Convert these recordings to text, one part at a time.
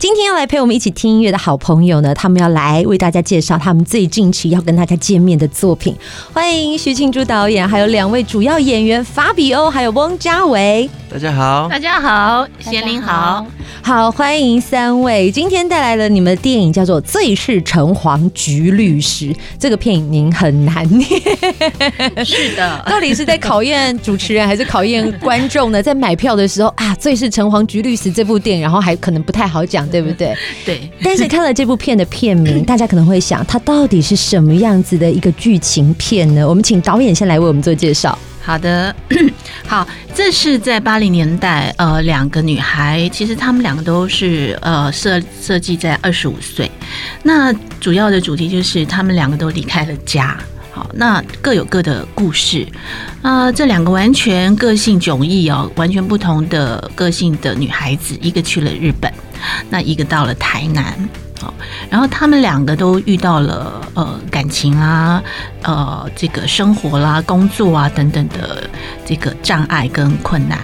今天要来陪我们一起听音乐的好朋友呢，他们要来为大家介绍他们最近期要跟大家见面的作品。欢迎徐庆珠导演，还有两位主要演员法比欧，还有翁家维。大家好，大家好，贤玲好，好，欢迎三位。今天带来了你们的电影叫做《最是橙黄橘律师》，这个片名很难念。是的，到底是在考验主持人，还是考验观众呢？在买票的时候啊，《最是橙黄橘律师》这部电影，然后还可能不太好讲，对不对？对。但是看了这部片的片名，大家可能会想，它到底是什么样子的一个剧情片呢？我们请导演先来为我们做介绍。好的，好，这是在八零年代，呃，两个女孩，其实她们两个都是呃设设计在二十五岁，那主要的主题就是她们两个都离开了家，好，那各有各的故事，啊、呃，这两个完全个性迥异哦，完全不同的个性的女孩子，一个去了日本，那一个到了台南。然后他们两个都遇到了呃感情啊，呃这个生活啦、工作啊等等的这个障碍跟困难。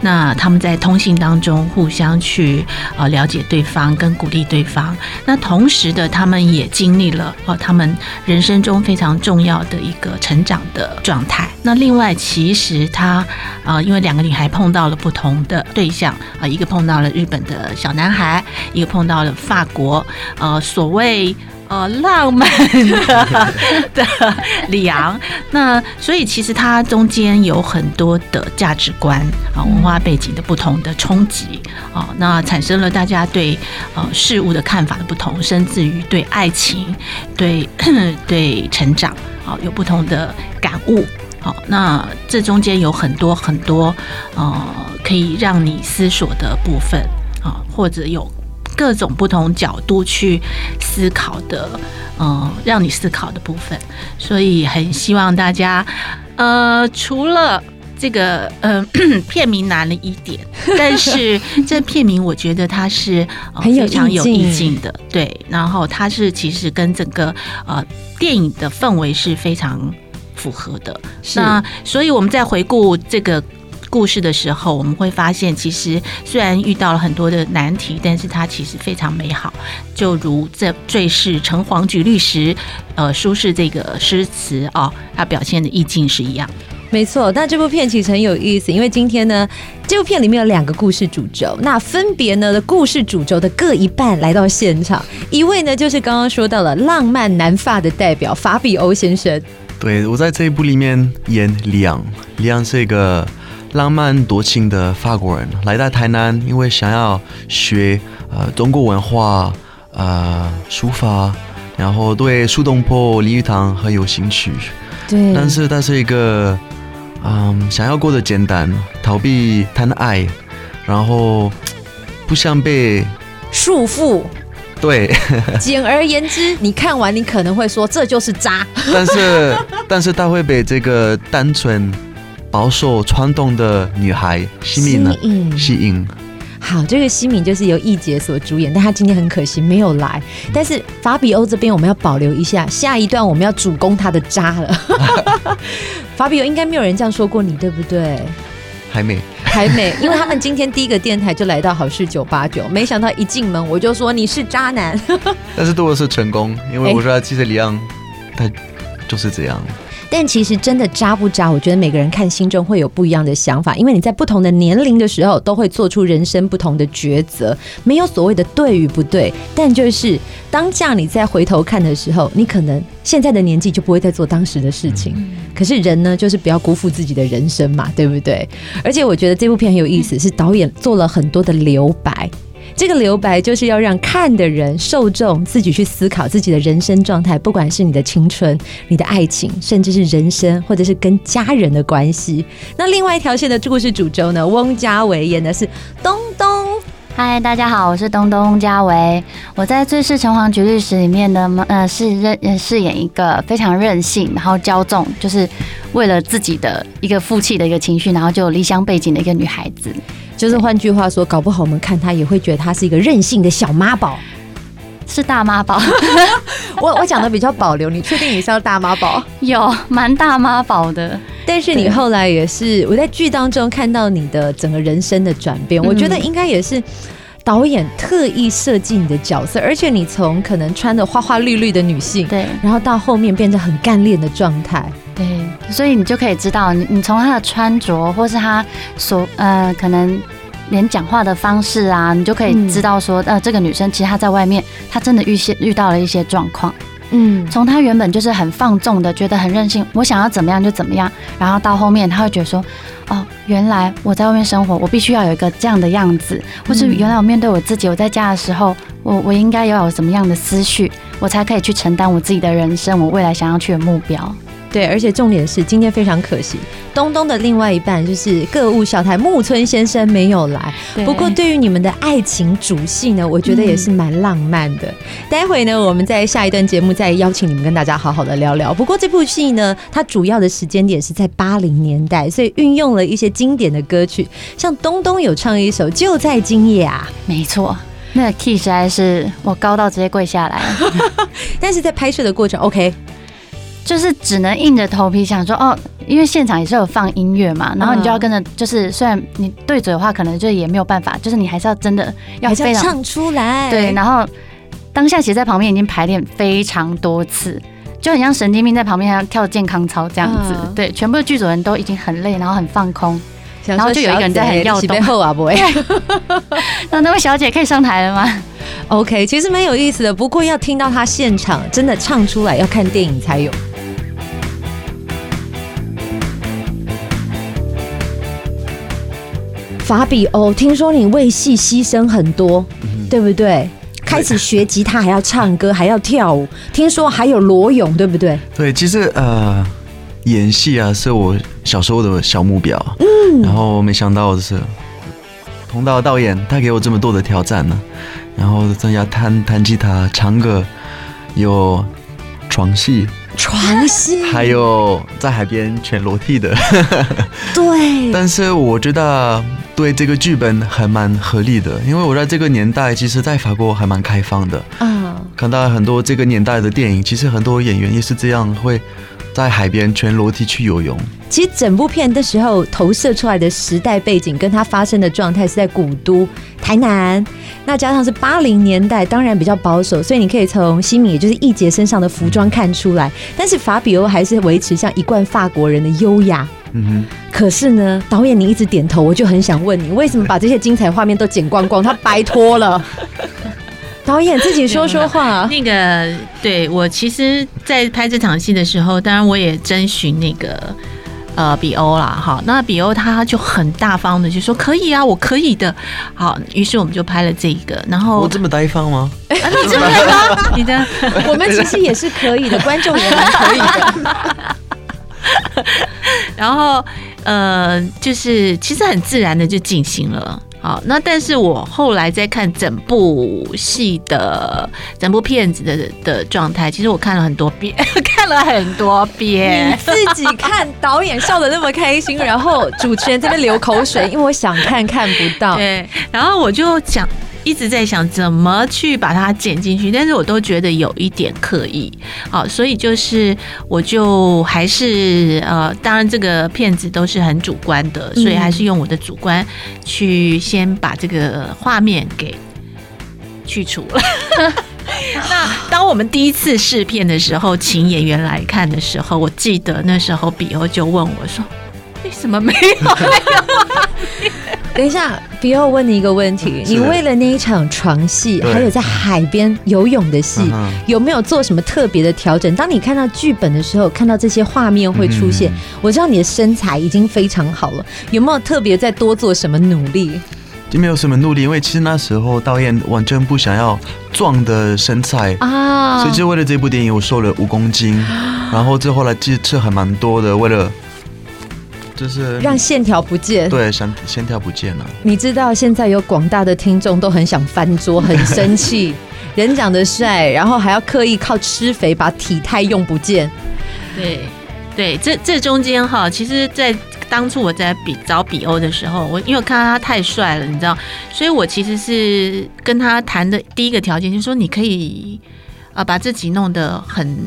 那他们在通信当中互相去呃了解对方，跟鼓励对方。那同时的，他们也经历了哦他们人生中非常重要的一个成长的状态。那另外，其实他、呃，因为两个女孩碰到了不同的对象啊、呃，一个碰到了日本的小男孩，一个碰到了法国。呃，所谓呃浪漫的的里昂，那所以其实它中间有很多的价值观啊、文化背景的不同的冲击啊，那产生了大家对呃事物的看法的不同，甚至于对爱情、对对成长啊有不同的感悟。好，那这中间有很多很多呃可以让你思索的部分啊，或者有。各种不同角度去思考的，嗯，让你思考的部分，所以很希望大家，呃，除了这个，呃，片名难了一点，但是这片名我觉得它是非常有意境。的，对，然后它是其实跟整个呃电影的氛围是非常符合的，那所以我们在回顾这个。故事的时候，我们会发现，其实虽然遇到了很多的难题，但是它其实非常美好。就如这“最是城隍局律师”呃，苏轼这个诗词啊，它表现的意境是一样。没错，那这部片其实很有意思，因为今天呢，这部片里面有两个故事主轴，那分别呢的故事主轴的各一半来到现场，一位呢就是刚刚说到了浪漫南发的代表法比欧先生。对，我在这一部里面演里昂，里昂是一个。浪漫多情的法国人来到台南，因为想要学呃中国文化、呃书法，然后对苏东坡、李玉堂很有兴趣。对，但是他是一个嗯、呃、想要过得简单，逃避谈爱，然后不想被束缚。对，简而言之，你看完你可能会说这就是渣。但是但是他会被这个单纯。保守传统的女孩西敏呢？西影。好，这个西敏就是由易杰所主演，但他今天很可惜没有来。但是法比欧这边我们要保留一下，下一段我们要主攻他的渣了。法比欧应该没有人这样说过你，对不对？还没，还没，因为他们今天第一个电台就来到好事九八九，没想到一进门我就说你是渣男。但是对我是成功，因为我说其实李昂他就是这样。但其实真的渣不渣，我觉得每个人看心中会有不一样的想法，因为你在不同的年龄的时候都会做出人生不同的抉择，没有所谓的对与不对。但就是当下你再回头看的时候，你可能现在的年纪就不会再做当时的事情。可是人呢，就是不要辜负自己的人生嘛，对不对？而且我觉得这部片很有意思，是导演做了很多的留白。这个留白就是要让看的人、受众自己去思考自己的人生状态，不管是你的青春、你的爱情，甚至是人生，或者是跟家人的关系。那另外一条线的故事主轴呢？翁家维演的是东东。嗨，大家好，我是东东翁家维。我在《最是城隍局律师》里面呢，呃，是任饰演一个非常任性，然后骄纵，就是为了自己的一个负气的一个情绪，然后就有离乡背井的一个女孩子。就是换句话说，搞不好我们看他也会觉得他是一个任性的小妈宝，是大妈宝。我我讲的比较保留，你确定你是要大妈宝？有蛮大妈宝的，但是你后来也是我在剧当中看到你的整个人生的转变，我觉得应该也是。导演特意设计你的角色，而且你从可能穿的花花绿绿的女性，对，然后到后面变得很干练的状态，对，所以你就可以知道，你你从她的穿着，或是她所呃，可能连讲话的方式啊，你就可以知道说，呃，这个女生其实她在外面，她真的遇些遇到了一些状况。嗯，从她原本就是很放纵的，觉得很任性，我想要怎么样就怎么样，然后到后面她会觉得说。哦，原来我在外面生活，我必须要有一个这样的样子，或是原来我面对我自己，我在家的时候，我我应该要有什么样的思绪，我才可以去承担我自己的人生，我未来想要去的目标。对，而且重点是今天非常可惜，东东的另外一半就是歌舞小台木村先生没有来。不过对于你们的爱情主戏呢，我觉得也是蛮浪漫的。嗯、待会呢，我们在下一段节目再邀请你们跟大家好好的聊聊。不过这部戏呢，它主要的时间点是在八零年代，所以运用了一些经典的歌曲，像东东有唱一首《就在今夜》啊，没错，那个 key 实在是我高到直接跪下来。但是在拍摄的过程，OK。就是只能硬着头皮想说哦，因为现场也是有放音乐嘛，然后你就要跟着，就是虽然你对嘴的话，可能就也没有办法，就是你还是要真的要非常唱出来。对，然后当下其实在旁边已经排练非常多次，就很像神经病在旁边还要跳健康操这样子。对，全部的剧组人都已经很累，然后很放空，然后就有一个人在很要动。啊，不会。那那位小姐可以上台了吗？OK，其实蛮有意思的，不过要听到她现场真的唱出来，要看电影才有。法比欧，听说你为戏牺牲很多，嗯，对不对？开始学吉他，还要唱歌，还要跳舞，听说还有裸泳，对不对？对，其实呃，演戏啊是我小时候的小目标，嗯，然后没想到的是，同道导演他给我这么多的挑战呢，然后增加弹弹吉他、唱歌，有床戏。床戏，还有在海边全裸体的，对。但是我觉得对这个剧本还蛮合理的，因为我在这个年代，其实在法国还蛮开放的。嗯，看到很多这个年代的电影，其实很多演员也是这样，会在海边全裸体去游泳。其实整部片的时候投射出来的时代背景，跟它发生的状态是在古都台南，那加上是八零年代，当然比较保守，所以你可以从西米，也就是易杰身上的服装看出来。但是法比欧还是维持像一贯法国人的优雅。嗯。可是呢，导演你一直点头，我就很想问你，为什么把这些精彩画面都剪光光？他白拖了。导演自己说说话。那个，对，我其实，在拍这场戏的时候，当然我也征询那个。呃，比欧啦，好，那比欧他就很大方的就说可以啊，我可以的，好，于是我们就拍了这一个，然后我这么大方吗？啊、你这么大方，你的，我们其实也是可以的，观众也蛮可以的。然后呃，就是其实很自然的就进行了。好，那但是我后来在看整部戏的整部片子的的状态，其实我看了很多遍，看了很多遍。你自己看，导演笑的那么开心，然后主持人在那流口水，因为我想看看不到。对，然后我就讲。一直在想怎么去把它剪进去，但是我都觉得有一点刻意，好，所以就是我就还是呃，当然这个片子都是很主观的，所以还是用我的主观去先把这个画面给去除了。那当我们第一次试片的时候，请演员来看的时候，我记得那时候比欧就问我说：“为什么没有那个？”等一下，比欧问你一个问题：你为了那一场床戏，还有在海边游泳的戏，有没有做什么特别的调整？当你看到剧本的时候，看到这些画面会出现，我知道你的身材已经非常好了，有没有特别再多做什么努力？就没有什么努力，因为其实那时候导演完全不想要壮的身材啊，所以就为了这部电影，我瘦了五公斤，然后这后来其实吃还蛮多的，为了。就是让线条不见，对，线线条不见了。你知道现在有广大的听众都很想翻桌，很生气。人长得帅，然后还要刻意靠吃肥把体态用不见。对，对，这这中间哈，其实，在当初我在比找比欧的时候，我因为我看到他太帅了，你知道，所以我其实是跟他谈的第一个条件就是说，你可以啊把自己弄得很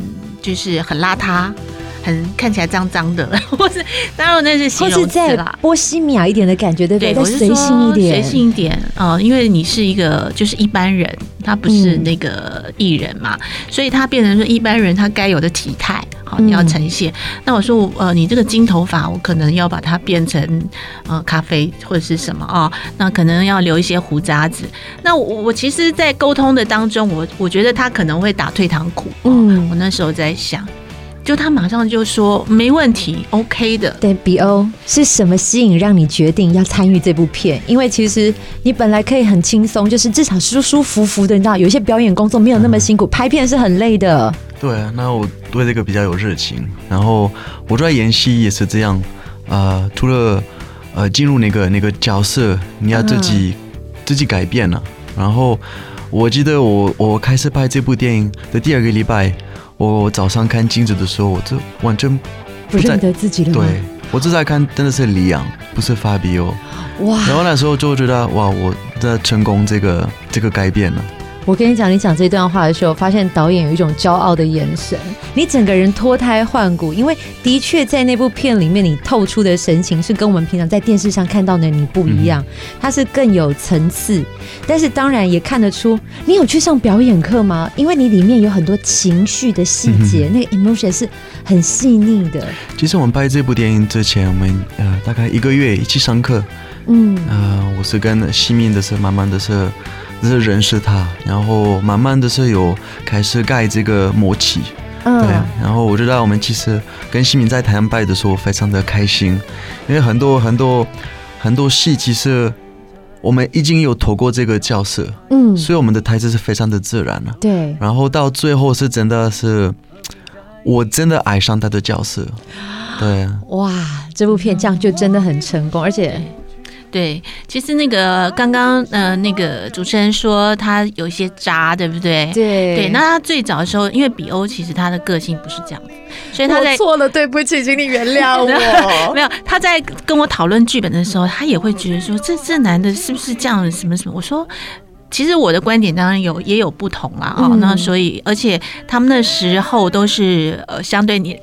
就是很邋遢。很看起来脏脏的，或是当然那是形容词啦。波西米亚一点的感觉，对不对？对，再随性一点，随性一点啊、呃！因为你是一个就是一般人，他不是那个艺人嘛，嗯、所以他变成说一般人他该有的体态，好你要呈现。嗯、那我说呃，你这个金头发，我可能要把它变成呃咖啡或者是什么啊、哦？那可能要留一些胡渣子。那我我其实，在沟通的当中，我我觉得他可能会打退堂鼓。嗯，我那时候在想。就他马上就说没问题，OK 的。对，比欧是什么吸引让你决定要参与这部片？因为其实你本来可以很轻松，就是至少舒舒服服的，你知道，有一些表演工作没有那么辛苦，拍片是很累的。对，那我对这个比较有热情。然后我在演戏也是这样，呃，除了呃进入那个那个角色，你要自己、嗯、自己改变了。然后我记得我我开始拍这部电影的第二个礼拜。我早上看镜子的时候，我就完全不，不认得自己了。对，我正在看，真的是李阳，不是法比哦。哇！然后那时候就觉得，哇，我在成功这个这个改变了。我跟你讲，你讲这段话的时候，发现导演有一种骄傲的眼神，你整个人脱胎换骨。因为的确在那部片里面，你透出的神情是跟我们平常在电视上看到的你不一样，它是更有层次。但是当然也看得出，你有去上表演课吗？因为你里面有很多情绪的细节，那个 emotion 是很细腻的。其实我们拍这部电影之前，我们呃大概一个月一起上课。嗯，呃，我是跟西面的是慢慢的是。是认识他，然后慢慢的是有开始盖这个默契，嗯，对。然后我觉得我们其实跟西敏在台湾拜的时候非常的开心，因为很多很多很多戏其实我们已经有投过这个角色，嗯，所以我们的台词是非常的自然了，对。然后到最后是真的是我真的爱上他的角色，对。哇，这部片这样就真的很成功，而且。对，其实那个刚刚呃，那个主持人说他有一些渣，对不对？对对。那他最早的时候，因为比欧其实他的个性不是这样子，所以他在错了，对不起，请你原谅我。没有，他在跟我讨论剧本的时候，他也会觉得说，这这男的是不是这样？什么什么？我说，其实我的观点当然有也有不同啦。啊、嗯哦。那所以，而且他们那时候都是呃相对年。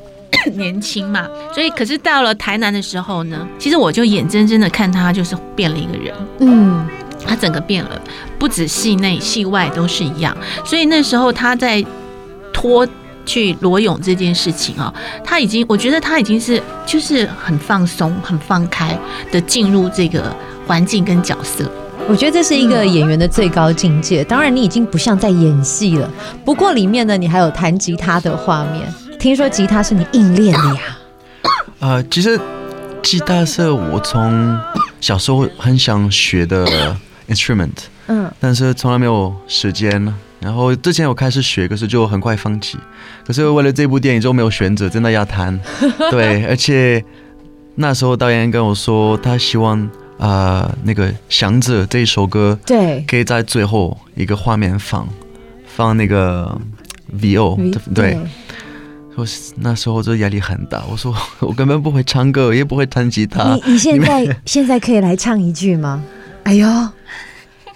年轻嘛，所以可是到了台南的时候呢，其实我就眼睁睁的看他就是变了一个人，嗯，他整个变了，不止戏内戏外都是一样。所以那时候他在脱去裸泳这件事情啊，他已经，我觉得他已经是就是很放松、很放开的进入这个环境跟角色。我觉得这是一个演员的最高境界。当然，你已经不像在演戏了，不过里面呢，你还有弹吉他的画面。听说吉他是你硬练的呀？呃，其实吉他是我从小时候很想学的 instrument，嗯，但是从来没有时间。然后之前我开始学，可是就很快放弃。可是为了这部电影就没有选择，真的要弹。对，而且那时候导演跟我说，他希望啊、呃，那个想着这一首歌，对，可以在最后一个画面放放那个 VO，对对？我那时候就压力很大，我说 我根本不会唱歌，也不会弹吉他。你你现在们现在可以来唱一句吗？哎呦，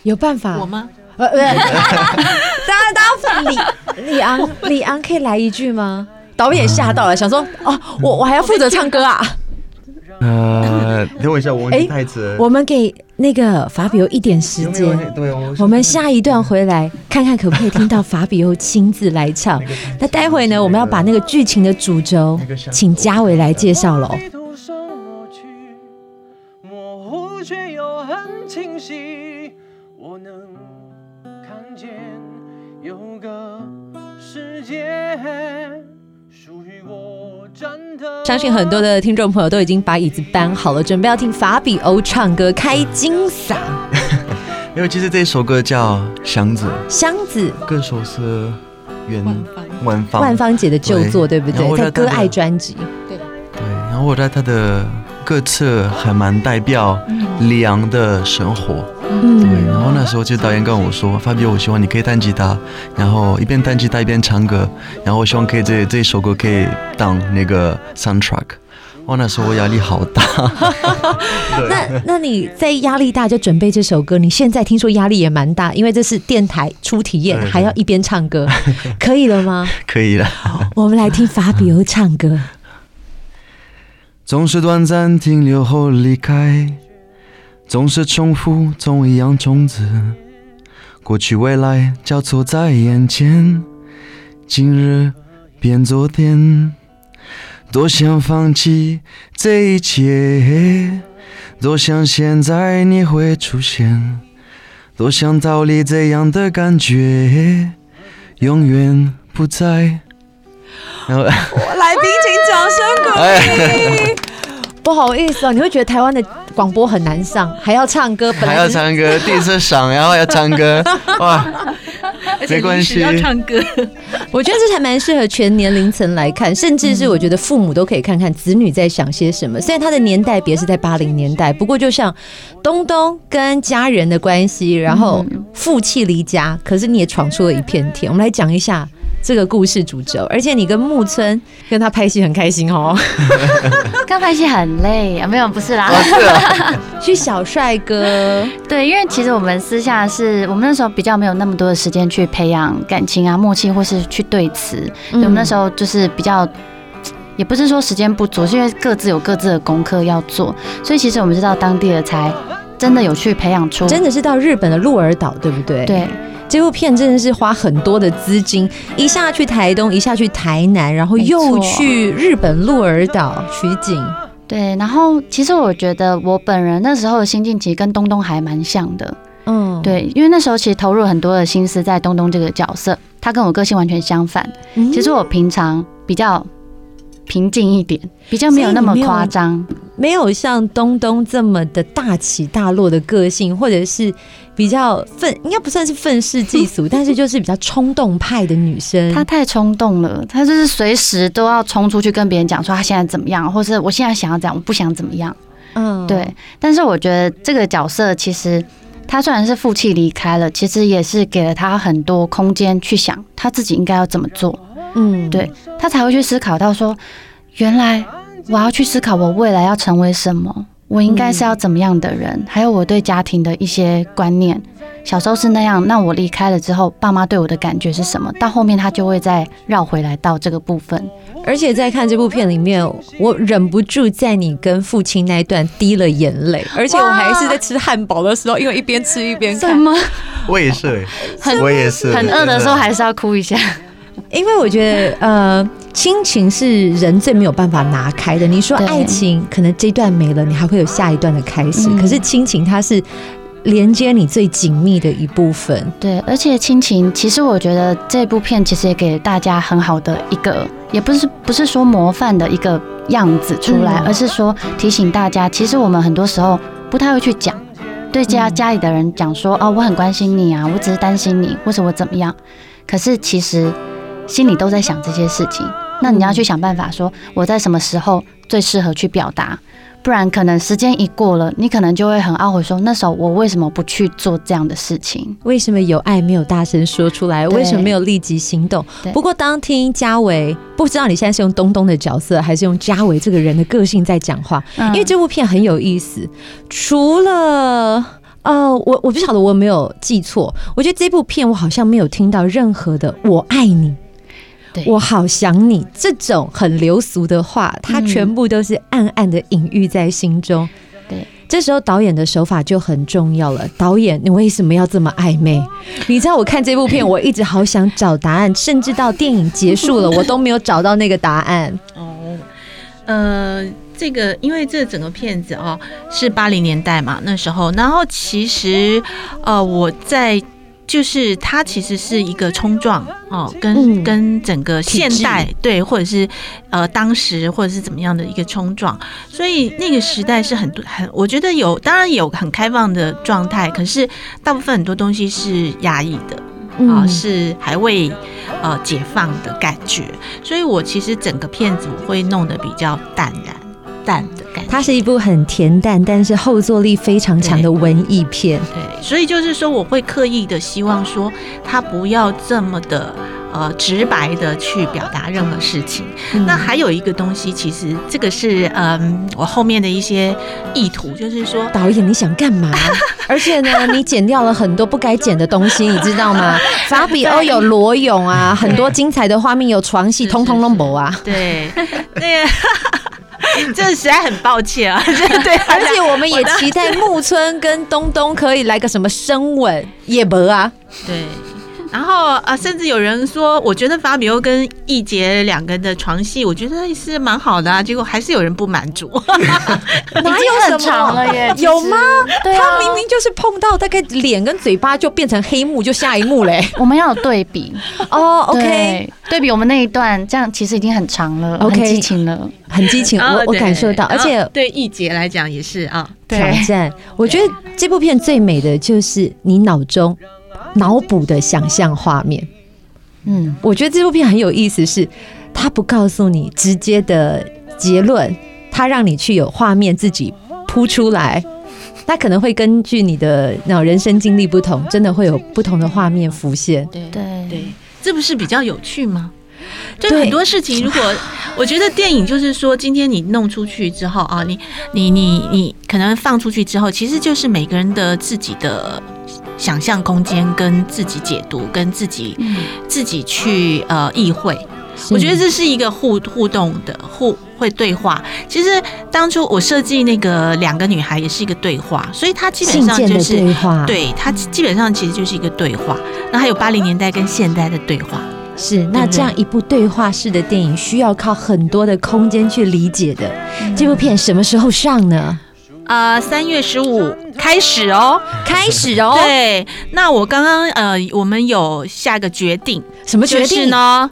有办法？我吗？呃呃，当然当然，李李昂李昂可以来一句吗？导演吓到了，想说哦，我我还要负责唱歌啊。呃，等我一下，我忘记台词。我们给那个法比欧一点时间，对，我们下一段回来看看可不可以听到法比欧亲自来唱。那待会呢，我们要把那个剧情的主轴，请嘉伟来介绍喽。相信很多的听众朋友都已经把椅子搬好了，准备要听法比欧唱歌开金嗓。因为其实这首歌叫《箱子》，箱子歌手是袁万芳，万芳姐的旧作，对不对？在歌爱专辑。对对，然后我在她的歌词还蛮代表李昂的生活。嗯，对，然后那时候就导演跟我说，Fabio，我希望你可以弹吉他，然后一边弹吉他一边唱歌，然后我希望可以这这一首歌可以当那个 soundtrack。哇，那时候我压力好大。那那你在压力大就准备这首歌，你现在听说压力也蛮大，因为这是电台初体验，还要一边唱歌，可以了吗？可以了。我们来听 Fabio 唱歌。总是短暂停留后离开，总是重复同一样种子，过去未来交错在眼前，今日变昨天。多想放弃这一切，多想现在你会出现，多想逃离这样的感觉，永远不在。然后，来宾请掌声鼓励。不好意思啊，你会觉得台湾的广播很难上，还要唱歌，本来还要唱歌，第一次上，然后要唱歌，哇！没关系，要唱歌。我觉得这还蛮适合全年龄层来看，甚至是我觉得父母都可以看看子女在想些什么。虽然他的年代别是在八零年代，不过就像东东跟家人的关系，然后负气离家，可是你也闯出了一片天。我们来讲一下这个故事主轴，而且你跟木村跟他拍戏很开心哦。刚拍戏很累啊，没有，不是啦，去小帅哥。对，因为其实我们私下是我们那时候比较没有那么多的时间去培养感情啊、默契，或是去对词。嗯、我们那时候就是比较，也不是说时间不足，是因为各自有各自的功课要做，所以其实我们是到当地了才真的有去培养出，真的是到日本的鹿儿岛，对不对？对。这部片真的是花很多的资金，一下去台东，一下去台南，然后又去日本鹿儿岛取景。对，然后其实我觉得我本人那时候的心境其实跟东东还蛮像的。嗯，对，因为那时候其实投入很多的心思在东东这个角色，他跟我个性完全相反。其实我平常比较平静一点，比较没有那么夸张，没有像东东这么的大起大落的个性，或者是比较愤，应该不算是愤世嫉俗，但是就是比较冲动派的女生。她太冲动了，她就是随时都要冲出去跟别人讲说她现在怎么样，或是我现在想要怎样，我不想怎么样。嗯，对。但是我觉得这个角色其实她虽然是负气离开了，其实也是给了她很多空间去想她自己应该要怎么做。嗯，对，她才会去思考到说，原来我要去思考我未来要成为什么，我应该是要怎么样的人，还有我对家庭的一些观念。小时候是那样，那我离开了之后，爸妈对我的感觉是什么？到后面他就会再绕回来到这个部分。而且在看这部片里面，我忍不住在你跟父亲那一段滴了眼泪，而且我还是在吃汉堡的时候，因为一边吃一边看。什么？我也是，很我也是，很饿的时候还是要哭一下。因为我觉得，呃，亲情是人最没有办法拿开的。你说爱情，可能这一段没了，你还会有下一段的开始。可是亲情，它是连接你最紧密的一部分。对，而且亲情，其实我觉得这部片其实也给大家很好的一个，也不是不是说模范的一个样子出来，而是说提醒大家，其实我们很多时候不太会去讲，对家家里的人讲说，哦，我很关心你啊，我只是担心你，或者我怎么样。可是其实。心里都在想这些事情，那你要去想办法，说我在什么时候最适合去表达，不然可能时间一过了，你可能就会很懊悔，说那时候我为什么不去做这样的事情？为什么有爱没有大声说出来？为什么没有立即行动？不过当听嘉维，不知道你现在是用东东的角色，还是用嘉维这个人的个性在讲话？因为这部片很有意思，除了呃，我我不晓得我有没有记错，我觉得这部片我好像没有听到任何的“我爱你”。我好想你这种很流俗的话，它全部都是暗暗的隐喻在心中。对，这时候导演的手法就很重要了。导演，你为什么要这么暧昧？你知道我看这部片，我一直好想找答案，甚至到电影结束了，我都没有找到那个答案。哦，呃，这个因为这整个片子哦是八零年代嘛，那时候，然后其实呃我在。就是它其实是一个冲撞哦，跟跟整个现代对，或者是呃当时或者是怎么样的一个冲撞，所以那个时代是很多很，我觉得有当然有很开放的状态，可是大部分很多东西是压抑的啊，是还未呃解放的感觉，所以我其实整个片子我会弄得比较淡然。淡的感觉。它是一部很恬淡，但是后坐力非常强的文艺片。对，所以就是说，我会刻意的希望说，他不要这么的。呃，直白的去表达任何事情。嗯、那还有一个东西，其实这个是嗯，我后面的一些意图，就是说，导演你想干嘛？而且呢，你剪掉了很多不该剪的东西，你知道吗？法比欧有裸泳啊，很多精彩的画面，有床戏，通通都没啊。对，对，这实在很抱歉啊。对，而且我们也期待木村跟东东可以来个什么深吻，也不啊。对。然后啊，甚至有人说，我觉得法比欧跟易杰两个人的床戏，我觉得是蛮好的啊。结果还是有人不满足，哪有什么了耶？有吗？对啊，他明明就是碰到大概脸跟嘴巴就变成黑幕，就下一幕嘞。我们要有对比哦。OK，对比我们那一段，这样其实已经很长了，OK，很激情了，很激情。我我感受到，而且对易杰来讲也是啊，挑战。我觉得这部片最美的就是你脑中。脑补的想象画面，嗯，我觉得这部片很有意思是，是他不告诉你直接的结论，它让你去有画面自己铺出来，它可能会根据你的那种人生经历不同，真的会有不同的画面浮现。对对对，这不是比较有趣吗？就很多事情，如果我觉得电影就是说，今天你弄出去之后啊，你你你你可能放出去之后，其实就是每个人的自己的。想象空间跟自己解读，跟自己、嗯、自己去呃意会，我觉得这是一个互互动的互会对话。其实当初我设计那个两个女孩也是一个对话，所以它基本上就是对话，对它基本上其实就是一个对话。那还有八零年代跟现代的对话，是那这样一部对话式的电影，需要靠很多的空间去理解的。嗯、这部片什么时候上呢？呃，三月十五开始哦，开始哦。对，那我刚刚呃，我们有下个决定，什么决定呢？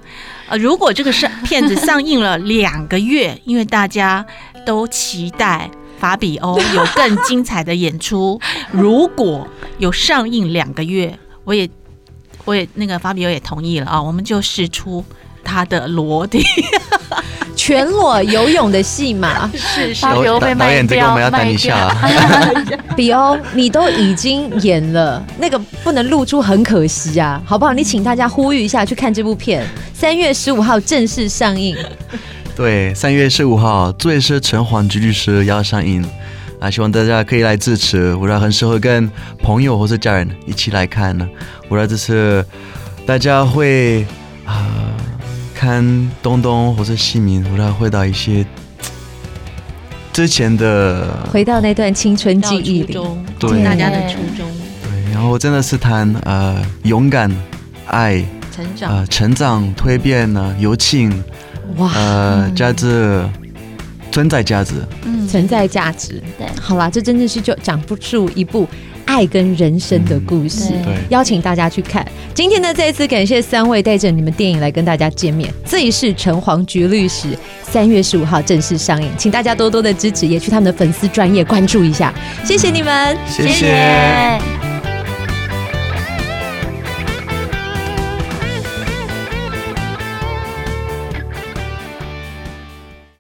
呃，如果这个上片子上映了两个月，因为大家都期待法比欧有更精彩的演出，如果有上映两个月，我也我也那个法比欧也同意了啊，我们就试出他的裸体。全裸游泳的戏码，是是，导演这个我们要等一下。比欧，你都已经演了，那个不能露出，很可惜啊，好不好？你请大家呼吁一下，去看这部片，三月十五号正式上映。对，三月十五号，罪是城隍局律师要上映啊，希望大家可以来支持，我觉得很适合跟朋友或者家人一起来看呢。我觉得这次大家会啊。看东东或者西明，我来回到一些之前的，回到那段青春记忆里，对。大家的初衷。对，然后真的是谈呃勇敢、爱、成长、呃成长、蜕变呢、友情，哇，呃价值、存在价值，嗯，存在价值。对，好啦，这真的是就讲不出一部。爱跟人生的故事，嗯、邀请大家去看。今天呢，再一次感谢三位带着你们电影来跟大家见面。最是橙黄橘律师，三月十五号正式上映，请大家多多的支持，也去他们的粉丝专业关注一下。谢谢你们，谢谢。谢谢。